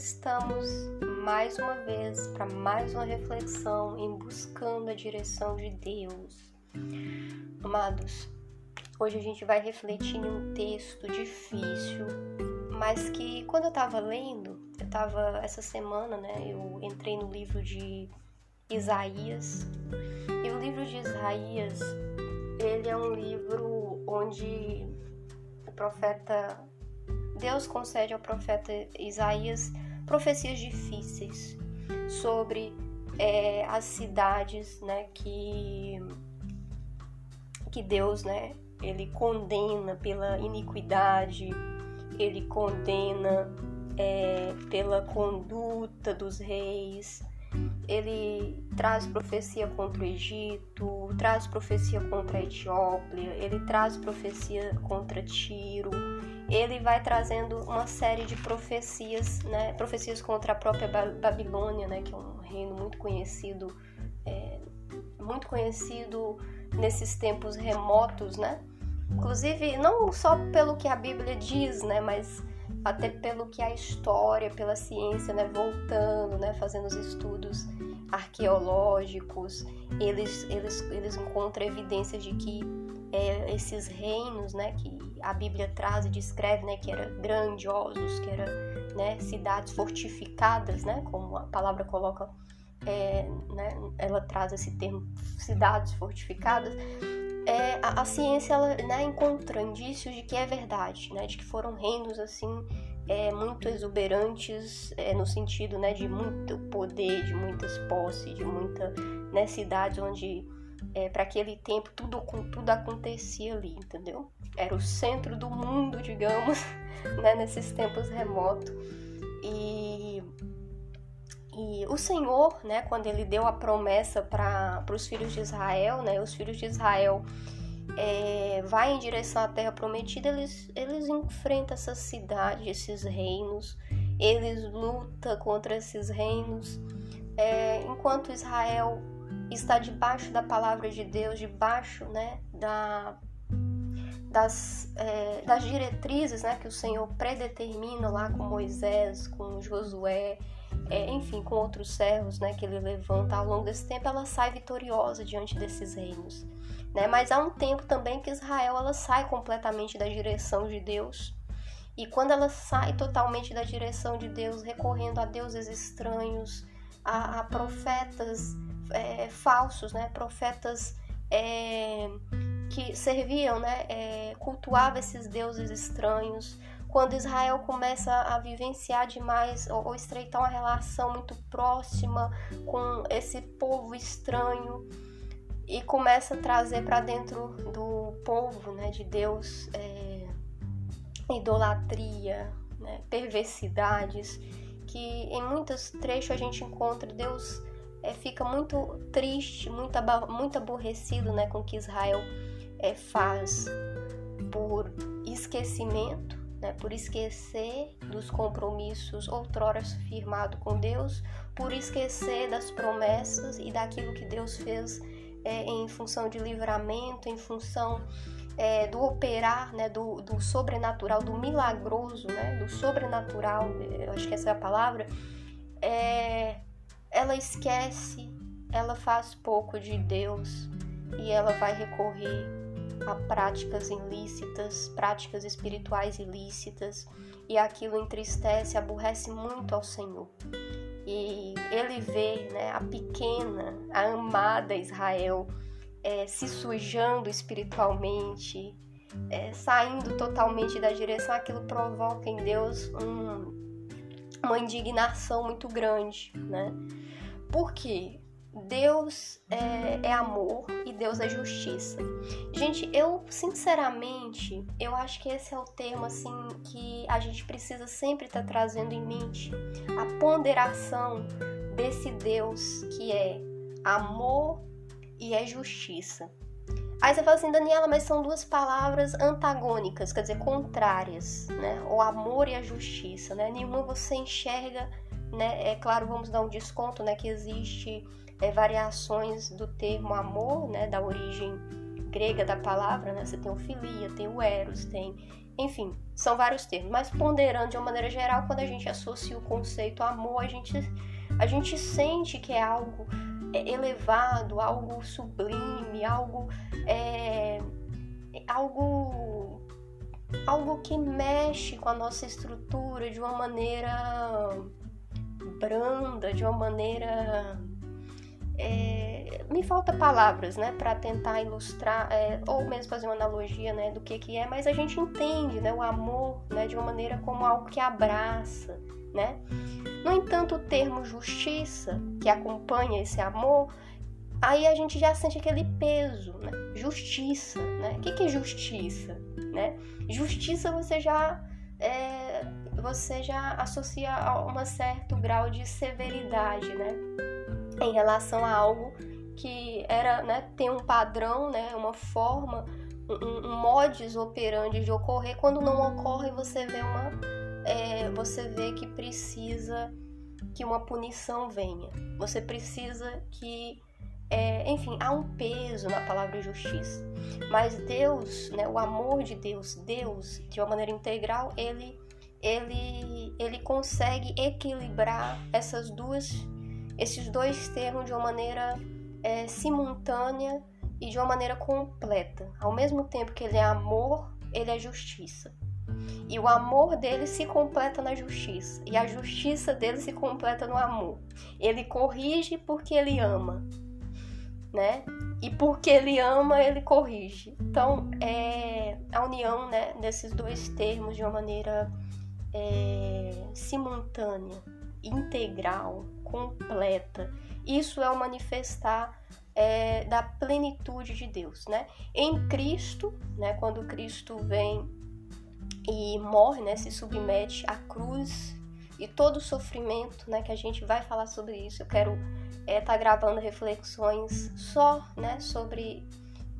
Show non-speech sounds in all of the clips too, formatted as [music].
estamos mais uma vez para mais uma reflexão em buscando a direção de Deus. Amados, hoje a gente vai refletir em um texto difícil, mas que quando eu estava lendo, eu estava essa semana, né, eu entrei no livro de Isaías. E o livro de Isaías, ele é um livro onde o profeta Deus concede ao profeta Isaías profecias difíceis sobre é, as cidades, né, que que Deus, né, ele condena pela iniquidade, ele condena é, pela conduta dos reis, ele traz profecia contra o Egito, traz profecia contra a Etiópia, ele traz profecia contra Tiro, ele vai trazendo uma série de profecias, né, profecias contra a própria Babilônia, né, que é um reino muito conhecido, é, muito conhecido nesses tempos remotos, né? Inclusive não só pelo que a Bíblia diz, né, mas até pelo que a história, pela ciência, né, voltando, né, fazendo os estudos arqueológicos, eles, eles, eles encontram evidências de que é, esses reinos, né, que a Bíblia traz e descreve, né, que eram grandiosos, que eram né, cidades fortificadas, né, como a palavra coloca, é, né, ela traz esse termo, cidades fortificadas, é, a, a, ciência ela, né, encontra indícios de que é verdade, né, de que foram reinos assim é, muito exuberantes é, no sentido né, de muito poder, de muitas posses, de muita né, cidade onde é, para aquele tempo tudo, tudo acontecia ali, entendeu? Era o centro do mundo, digamos, [laughs] né, nesses tempos remotos. E, e o Senhor, né, quando ele deu a promessa para os filhos de Israel, né, os filhos de Israel é, vai em direção à terra prometida, eles, eles enfrentam essa cidade, esses reinos, eles lutam contra esses reinos, é, enquanto Israel está debaixo da palavra de Deus, debaixo né, da, das, é, das diretrizes né, que o Senhor predetermina lá com Moisés, com Josué, é, enfim, com outros servos né, que ele levanta ao longo desse tempo, ela sai vitoriosa diante desses reinos. Né? Mas há um tempo também que Israel ela sai completamente da direção de Deus. E quando ela sai totalmente da direção de Deus, recorrendo a deuses estranhos, a, a profetas é, falsos, né? Profetas é, que serviam, né? É, cultuavam esses deuses estranhos. Quando Israel começa a vivenciar demais ou, ou estreitar uma relação muito próxima com esse povo estranho e começa a trazer para dentro do povo, né, de Deus, é, idolatria, né, perversidades, que em muitos trechos a gente encontra Deus é, fica muito triste, muito, muito aborrecido né, com o que Israel é, faz por esquecimento, né, por esquecer dos compromissos outrora firmados com Deus, por esquecer das promessas e daquilo que Deus fez é, em função de livramento, em função é, do operar, né, do, do, sobrenatural, do milagroso, né, do sobrenatural, acho que essa é a palavra, é, ela esquece, ela faz pouco de Deus e ela vai recorrer a práticas ilícitas, práticas espirituais ilícitas, e aquilo entristece, aborrece muito ao Senhor. E ele vê né, a pequena, a amada Israel é, se sujando espiritualmente, é, saindo totalmente da direção, aquilo provoca em Deus um, uma indignação muito grande, né? Porque Deus é, é, amor e Deus é justiça. Gente, eu sinceramente, eu acho que esse é o termo assim que a gente precisa sempre estar tá trazendo em mente a ponderação desse Deus que é amor e é justiça. Aí você fala assim, Daniela, mas são duas palavras antagônicas, quer dizer, contrárias, né? O amor e a justiça, né? Nenhuma você enxerga, né? É claro, vamos dar um desconto, né? Que existe é, variações do termo amor, né? Da origem grega da palavra, né? Você tem o filia, tem o eros, tem, enfim, são vários termos, mas ponderando de uma maneira geral, quando a gente associa o conceito amor, a gente, a gente sente que é algo elevado, algo sublime, algo é, algo algo que mexe com a nossa estrutura de uma maneira branda, de uma maneira é, me falta palavras, né, para tentar ilustrar é, ou mesmo fazer uma analogia, né, do que que é, mas a gente entende, né, o amor, né, de uma maneira como algo que abraça, né. No entanto, o termo justiça que acompanha esse amor, aí a gente já sente aquele peso, né, justiça, né. O que que é justiça, né? Justiça você já é, você já associa a um certo grau de severidade, né? em relação a algo que era, né, tem um padrão, né, uma forma, um, um modus operandi de ocorrer. Quando não ocorre, você vê uma, é, você vê que precisa que uma punição venha. Você precisa que, é, enfim, há um peso na palavra justiça. Mas Deus, né, o amor de Deus, Deus de uma maneira integral, ele ele ele consegue equilibrar essas duas esses dois termos de uma maneira é, simultânea e de uma maneira completa. Ao mesmo tempo que ele é amor, ele é justiça. E o amor dele se completa na justiça, e a justiça dele se completa no amor. Ele corrige porque ele ama, né? E porque ele ama, ele corrige. Então, é a união né, desses dois termos de uma maneira é, simultânea, integral, completa. Isso é o manifestar é, da plenitude de Deus, né? Em Cristo, né? Quando Cristo vem e morre, né? Se submete à cruz e todo o sofrimento, né? Que a gente vai falar sobre isso. Eu quero estar é, tá gravando reflexões só, né? Sobre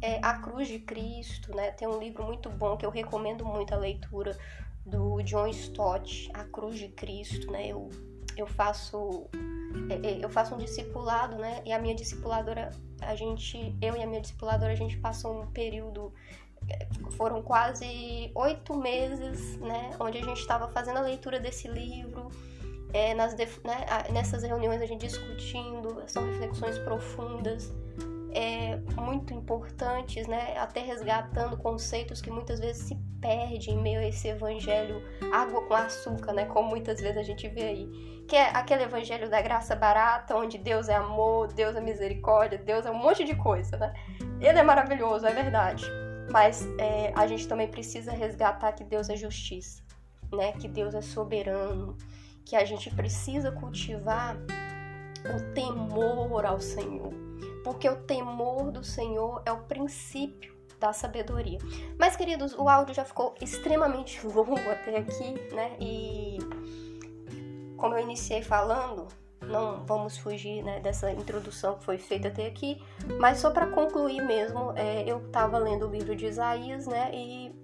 é, a cruz de Cristo, né? Tem um livro muito bom que eu recomendo muito a leitura do John Stott, A Cruz de Cristo, né? Eu, eu faço é, é, eu faço um discipulado, né? E a minha discipuladora, a gente, eu e a minha discipuladora, a gente passou um período, é, foram quase oito meses, né? Onde a gente estava fazendo a leitura desse livro, é, nas, né, nessas reuniões a gente discutindo, são reflexões profundas, é, muito importantes, né? Até resgatando conceitos que muitas vezes se perdem em meio a esse evangelho água com açúcar, né? Como muitas vezes a gente vê aí. Que é aquele evangelho da graça barata, onde Deus é amor, Deus é misericórdia, Deus é um monte de coisa, né? Ele é maravilhoso, é verdade. Mas é, a gente também precisa resgatar que Deus é justiça, né? Que Deus é soberano, que a gente precisa cultivar o temor ao Senhor porque o temor do Senhor é o princípio da sabedoria. Mas, queridos, o áudio já ficou extremamente [laughs] longo até aqui, né? E como eu iniciei falando, não vamos fugir né, dessa introdução que foi feita até aqui, mas só para concluir mesmo, é, eu estava lendo o livro de Isaías, né? E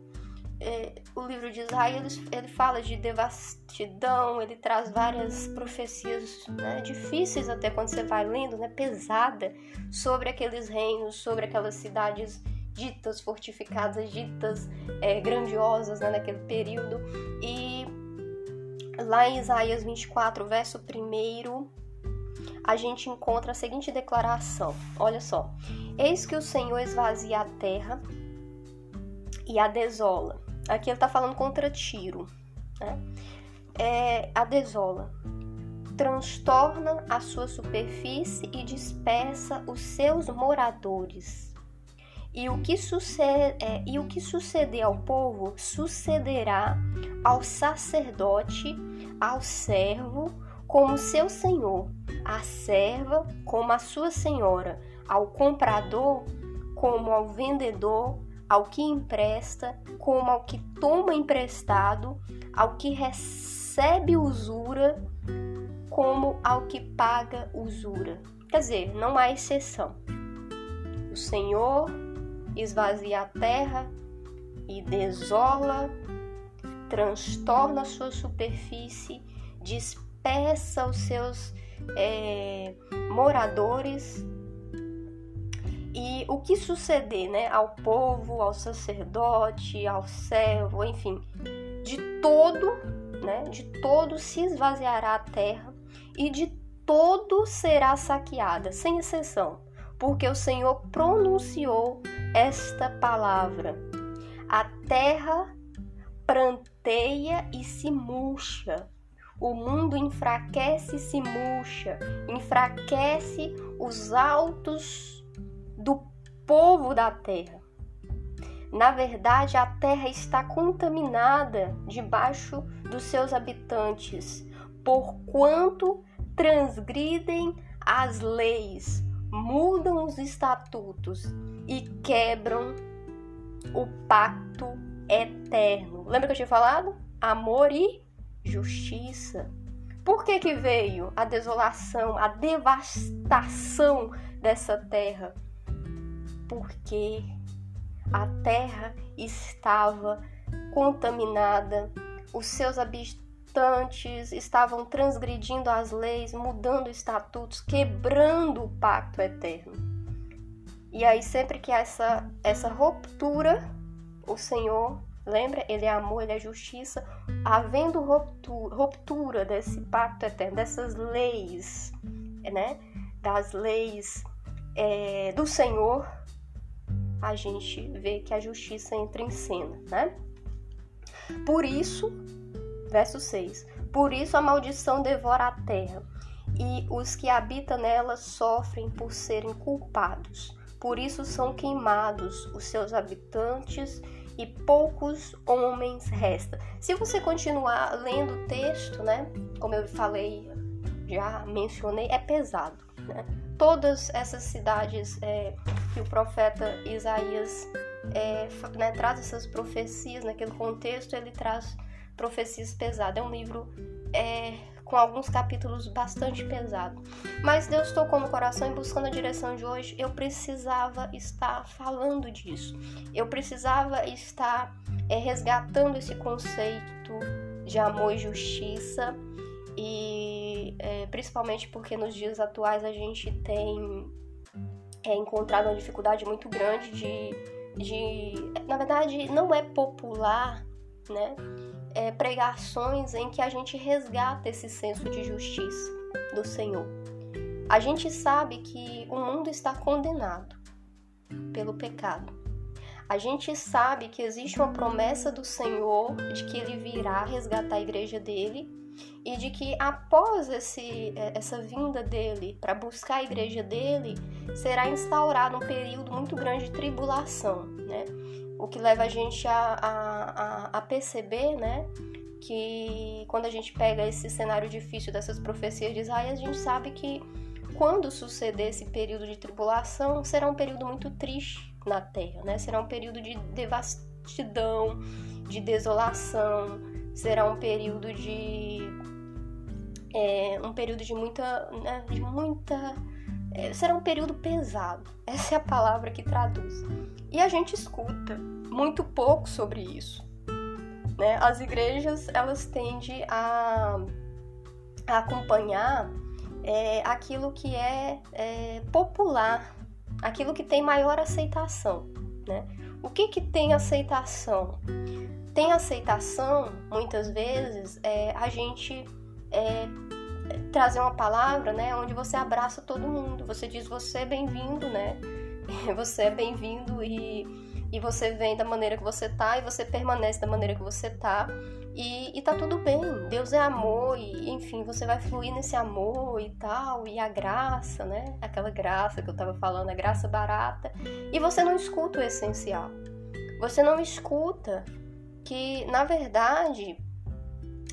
é, o livro de Isaías ele fala de devastidão, ele traz várias profecias né, difíceis até quando você vai lendo, né, pesada, sobre aqueles reinos, sobre aquelas cidades ditas fortificadas, ditas é, grandiosas né, naquele período. E lá em Isaías 24, verso 1, a gente encontra a seguinte declaração: Olha só, eis que o Senhor esvazia a terra e a desola Aqui ele está falando contra Tiro. Né? É, a desola transtorna a sua superfície e dispersa os seus moradores. E o que, sucede, é, e o que suceder ao povo sucederá ao sacerdote, ao servo, como seu senhor, à serva, como a sua senhora, ao comprador, como ao vendedor, ao que empresta, como ao que toma emprestado, ao que recebe usura, como ao que paga usura. Quer dizer, não há exceção. O Senhor esvazia a terra e desola, transtorna a sua superfície, dispersa os seus é, moradores e o que suceder, né, ao povo, ao sacerdote, ao servo, enfim, de todo, né, de todo se esvaziará a terra e de todo será saqueada, sem exceção, porque o Senhor pronunciou esta palavra. A terra pranteia e se murcha. O mundo enfraquece e se murcha, enfraquece os altos do povo da terra. Na verdade, a terra está contaminada debaixo dos seus habitantes, porquanto transgridem as leis, mudam os estatutos e quebram o pacto eterno. Lembra que eu tinha falado? Amor e justiça. Por que, que veio a desolação, a devastação dessa terra? Porque a terra estava contaminada, os seus habitantes estavam transgredindo as leis, mudando estatutos, quebrando o pacto eterno. E aí, sempre que essa, essa ruptura, o Senhor, lembra? Ele é amor, ele é justiça. Havendo ruptura, ruptura desse pacto eterno, dessas leis, né? Das leis é, do Senhor, a gente vê que a justiça entra em cena, né? Por isso, verso 6: Por isso a maldição devora a terra, e os que habitam nela sofrem por serem culpados. Por isso são queimados os seus habitantes e poucos homens restam. Se você continuar lendo o texto, né, como eu falei, já mencionei, é pesado, né? Todas essas cidades é, que o profeta Isaías é, né, traz essas profecias naquele contexto, ele traz profecias pesadas. É um livro é, com alguns capítulos bastante pesado. Mas Deus tocou no coração e buscando a direção de hoje, eu precisava estar falando disso. Eu precisava estar é, resgatando esse conceito de amor e justiça e é, principalmente porque nos dias atuais a gente tem é, encontrado uma dificuldade muito grande de, de na verdade, não é popular, né? É, pregações em que a gente resgata esse senso de justiça do Senhor. A gente sabe que o mundo está condenado pelo pecado. A gente sabe que existe uma promessa do Senhor de que ele virá resgatar a igreja dele e de que após esse, é, essa vinda dele para buscar a igreja dele, será instaurado um período muito grande de tribulação, né? O que leva a gente a, a, a perceber, né? Que quando a gente pega esse cenário difícil dessas profecias de Isaías, a gente sabe que quando suceder esse período de tribulação, será um período muito triste na Terra, né? Será um período de devastidão, de desolação, será um período de é, um período de muita, né, de muita é, será um período pesado. [laughs] Essa é a palavra que traduz. E a gente escuta muito pouco sobre isso. Né? As igrejas elas tendem a, a acompanhar é, aquilo que é, é, popular, aquilo que tem maior aceitação. Né? O que, que tem aceitação? Tem aceitação, muitas vezes, é, a gente é, trazer uma palavra, né, onde você abraça todo mundo. Você diz você é bem-vindo, né? [laughs] Você é bem-vindo e, e você vem da maneira que você tá e você permanece da maneira que você tá. E, e tá tudo bem. Deus é amor e, enfim, você vai fluir nesse amor e tal. E a graça, né? Aquela graça que eu tava falando, a graça barata. E você não escuta o essencial. Você não escuta que na verdade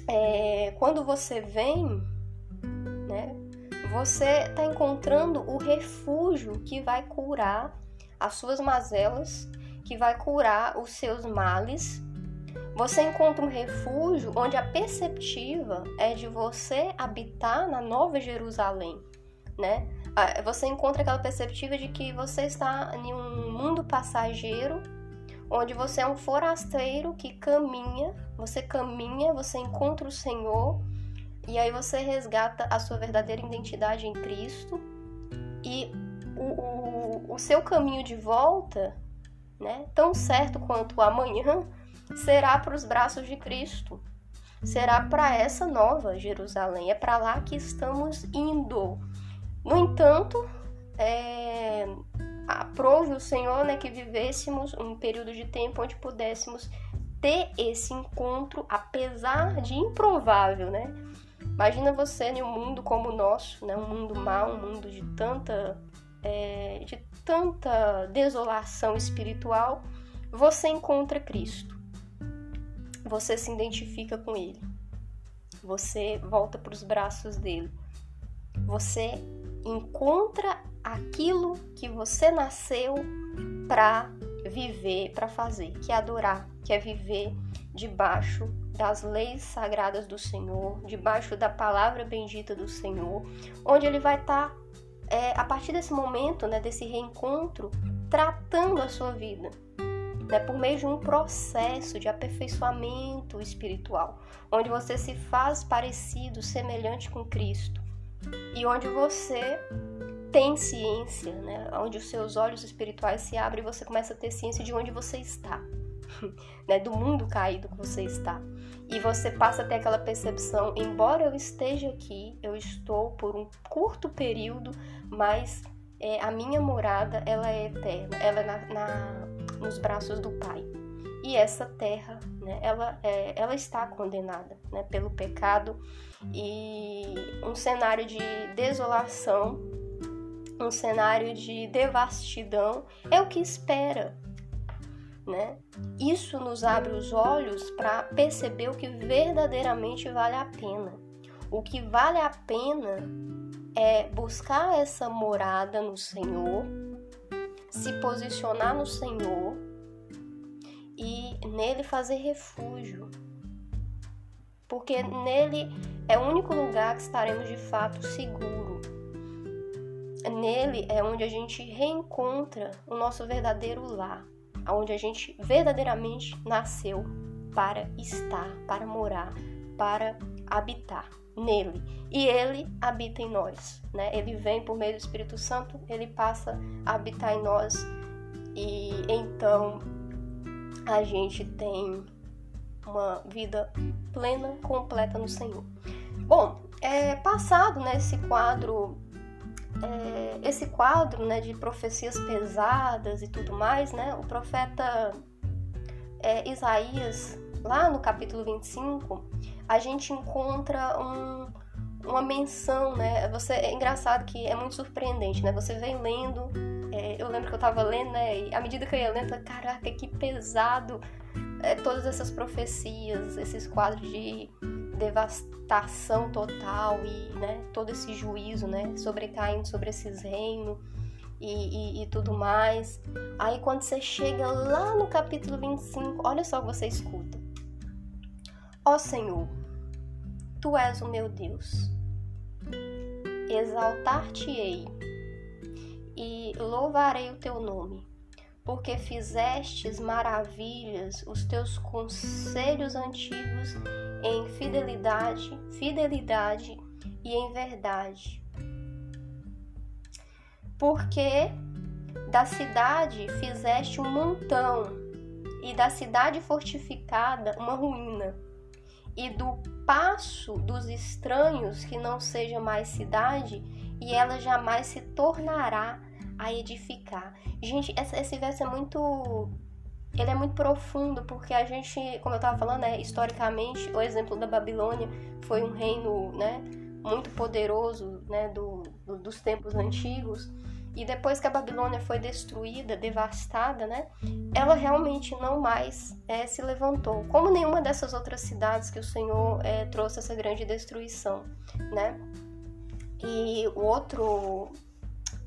é, quando você vem, né, você está encontrando o refúgio que vai curar as suas mazelas, que vai curar os seus males. Você encontra um refúgio onde a perceptiva é de você habitar na Nova Jerusalém, né? Você encontra aquela perspectiva de que você está em um mundo passageiro onde você é um forasteiro que caminha, você caminha, você encontra o Senhor e aí você resgata a sua verdadeira identidade em Cristo e o o, o, seu caminho de volta, né, tão certo quanto o amanhã, será para os braços de Cristo. Será para essa nova Jerusalém. É para lá que estamos indo. No entanto, é, aprove o Senhor né, que vivêssemos um período de tempo onde pudéssemos ter esse encontro, apesar de improvável, né? Imagina você em um mundo como o nosso, né? um mundo mau, um mundo de tanta, é, de tanta desolação espiritual, você encontra Cristo. Você se identifica com Ele. Você volta para os braços dele. Você encontra aquilo que você nasceu para viver, para fazer, que é adorar, que é viver debaixo das leis sagradas do Senhor, debaixo da palavra bendita do Senhor, onde ele vai estar, tá, é, a partir desse momento, né, desse reencontro, tratando a sua vida, né, por meio de um processo de aperfeiçoamento espiritual, onde você se faz parecido, semelhante com Cristo, e onde você tem ciência, né? onde os seus olhos espirituais se abrem e você começa a ter ciência de onde você está, [laughs] né? do mundo caído que você está. E você passa a ter aquela percepção: embora eu esteja aqui, eu estou por um curto período, mas é, a minha morada ela é eterna, ela é na, na, nos braços do Pai. E essa terra, né, ela, é, ela está condenada né, pelo pecado e um cenário de desolação um cenário de devastidão, é o que espera. Né? Isso nos abre os olhos para perceber o que verdadeiramente vale a pena. O que vale a pena é buscar essa morada no Senhor, se posicionar no Senhor e nele fazer refúgio. Porque nele é o único lugar que estaremos de fato seguros nele é onde a gente reencontra o nosso verdadeiro lar, onde a gente verdadeiramente nasceu para estar, para morar, para habitar nele. E ele habita em nós, né? Ele vem por meio do Espírito Santo, ele passa a habitar em nós e então a gente tem uma vida plena, completa no Senhor. Bom, é passado nesse né, quadro é, esse quadro né, de profecias pesadas e tudo mais, né, o profeta é, Isaías, lá no capítulo 25, a gente encontra um, uma menção, né? Você, é engraçado que é muito surpreendente, né? Você vem lendo, é, eu lembro que eu tava lendo, né? E à medida que eu ia lendo, eu, caraca, que pesado é, todas essas profecias, esses quadros de devastação total e né, todo esse juízo né, sobrecaindo sobre esses reinos e, e, e tudo mais. Aí quando você chega lá no capítulo 25, olha só o que você escuta. Ó Senhor, Tu és o meu Deus, exaltar-te-ei e louvarei o teu nome porque fizestes maravilhas, os teus conselhos antigos em fidelidade, fidelidade e em verdade. Porque da cidade fizeste um montão, e da cidade fortificada uma ruína, e do passo dos estranhos que não seja mais cidade, e ela jamais se tornará a edificar. Gente, esse verso é muito. Ele é muito profundo, porque a gente, como eu estava falando, né, historicamente, o exemplo da Babilônia foi um reino né, muito poderoso né, do, do, dos tempos antigos. E depois que a Babilônia foi destruída, devastada, né, ela realmente não mais é, se levantou, como nenhuma dessas outras cidades que o Senhor é, trouxe essa grande destruição, né? E o outro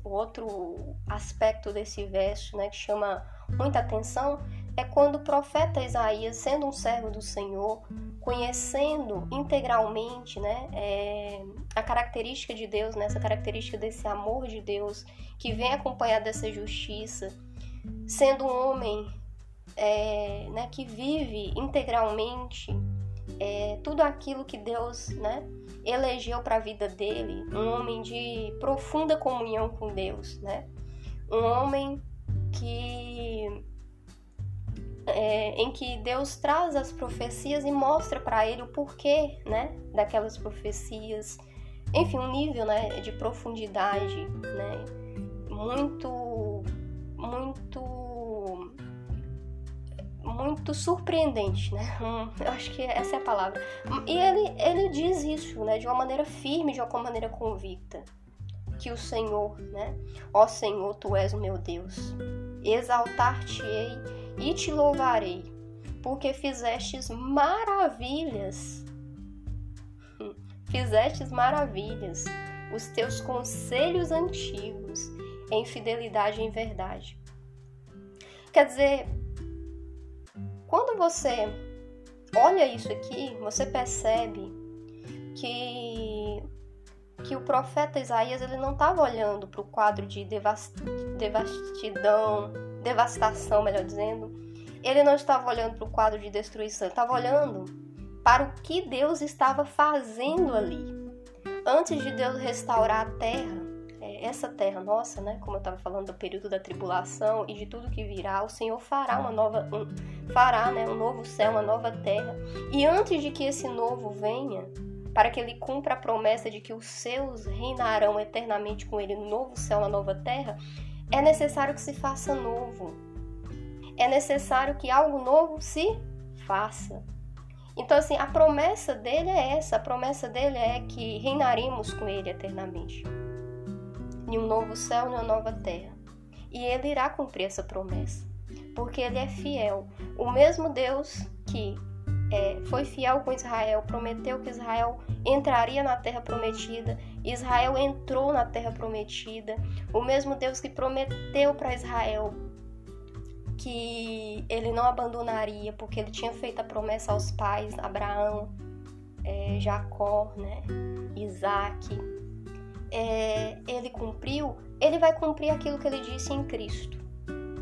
o outro aspecto desse verso, né, que chama muita atenção, é quando o profeta Isaías, sendo um servo do Senhor, conhecendo integralmente, né, é, a característica de Deus, né, essa característica desse amor de Deus que vem acompanhado dessa justiça, sendo um homem é, né, que vive integralmente é, tudo aquilo que Deus, né, elegeu para a vida dele, um homem de profunda comunhão com Deus, né? um homem que é, em que Deus traz as profecias e mostra para ele o porquê, né, daquelas profecias. Enfim, um nível, né, de profundidade, né, muito, muito, muito surpreendente, né? [laughs] Eu acho que essa é a palavra. E ele, ele diz isso, né, de uma maneira firme, de uma maneira convicta, que o Senhor, né, ó Senhor, tu és o meu Deus, exaltar-te-ei e te louvarei, porque fizestes maravilhas. Fizestes maravilhas, os teus conselhos antigos, em fidelidade e em verdade. Quer dizer, quando você olha isso aqui, você percebe que que o profeta Isaías ele não estava olhando para o quadro de devastidão, devastação, melhor dizendo. Ele não estava olhando para o quadro de destruição, estava olhando para o que Deus estava fazendo ali. Antes de Deus restaurar a terra, é, essa terra nossa, né, como eu estava falando do período da tribulação e de tudo que virá, o Senhor fará uma nova, um, fará, né, um novo céu, uma nova terra. E antes de que esse novo venha, para que ele cumpra a promessa de que os seus reinarão eternamente com ele no novo céu, na nova terra, é necessário que se faça novo. É necessário que algo novo se faça. Então, assim, a promessa dele é essa: a promessa dele é que reinaremos com ele eternamente em um novo céu e uma nova terra. E ele irá cumprir essa promessa, porque ele é fiel. O mesmo Deus que é, foi fiel com Israel, prometeu que Israel entraria na terra prometida, Israel entrou na terra prometida. O mesmo Deus que prometeu para Israel que ele não abandonaria, porque ele tinha feito a promessa aos pais, Abraão, é, Jacó, né, Isaac. É, ele cumpriu, ele vai cumprir aquilo que ele disse em Cristo,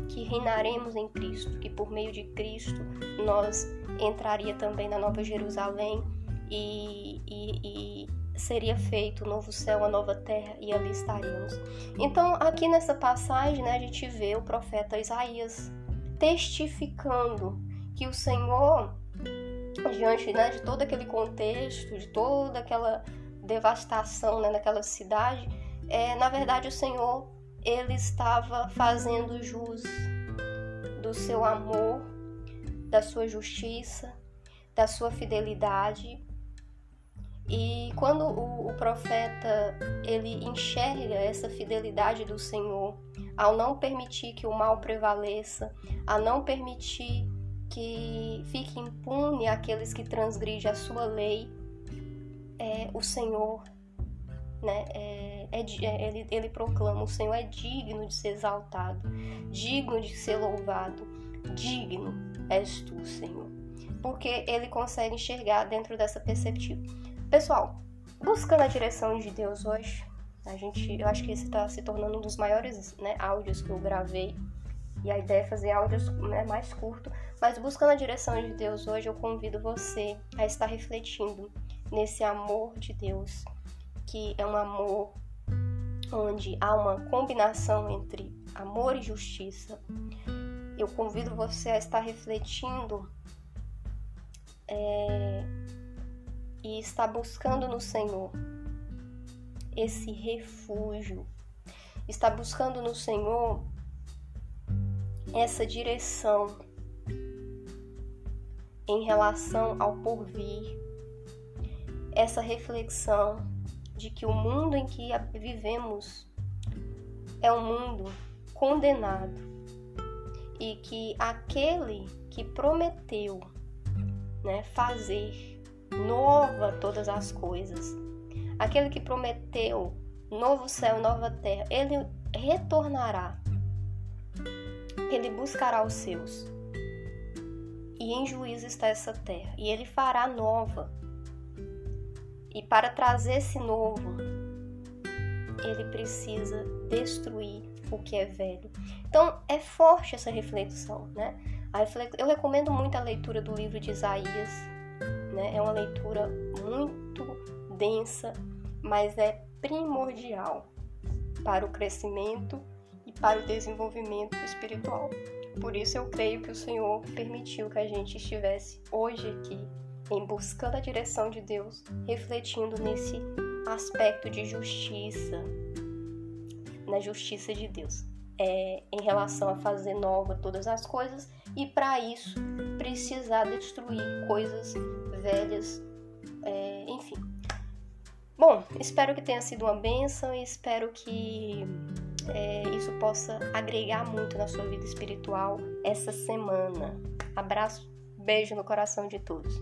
que reinaremos em Cristo, que por meio de Cristo nós entraria também na Nova Jerusalém e, e, e seria feito o um novo céu, a nova terra e ali estaríamos. Então, aqui nessa passagem, né, a gente vê o profeta Isaías testificando que o Senhor, diante né, de todo aquele contexto, de toda aquela devastação né, naquela cidade, é, na verdade o Senhor ele estava fazendo jus do seu amor, da sua justiça, da sua fidelidade. E quando o, o profeta ele enxerga essa fidelidade do Senhor, ao não permitir que o mal prevaleça, a não permitir que fique impune aqueles que transgridem a sua lei, é, o Senhor, né, é, é, é, ele, ele proclama: o Senhor é digno de ser exaltado, digno de ser louvado, digno és tu, Senhor. Porque ele consegue enxergar dentro dessa perspectiva. Pessoal, buscando a direção de Deus hoje, a gente, eu acho que esse está se tornando um dos maiores né, áudios que eu gravei. E a ideia é fazer áudios né, mais curto. Mas buscando a direção de Deus hoje, eu convido você a estar refletindo nesse amor de Deus, que é um amor onde há uma combinação entre amor e justiça. Eu convido você a estar refletindo é, e estar buscando no Senhor esse refúgio, estar buscando no Senhor essa direção em relação ao porvir, essa reflexão de que o mundo em que vivemos é um mundo condenado e que aquele que prometeu né, fazer nova todas as coisas, aquele que prometeu novo céu, nova terra, ele retornará, ele buscará os seus. E em juízo está essa terra, e ele fará nova e para trazer esse novo, ele precisa destruir o que é velho. Então é forte essa reflexão, né? Eu recomendo muito a leitura do livro de Isaías, né? É uma leitura muito densa, mas é primordial para o crescimento e para o desenvolvimento espiritual. Por isso eu creio que o Senhor permitiu que a gente estivesse hoje aqui, em buscando a direção de Deus, refletindo nesse aspecto de justiça, na justiça de Deus, é, em relação a fazer nova todas as coisas e para isso precisar destruir coisas velhas, é, enfim. Bom, espero que tenha sido uma bênção e espero que é, isso possa agregar muito na sua vida espiritual essa semana. Abraço, beijo no coração de todos.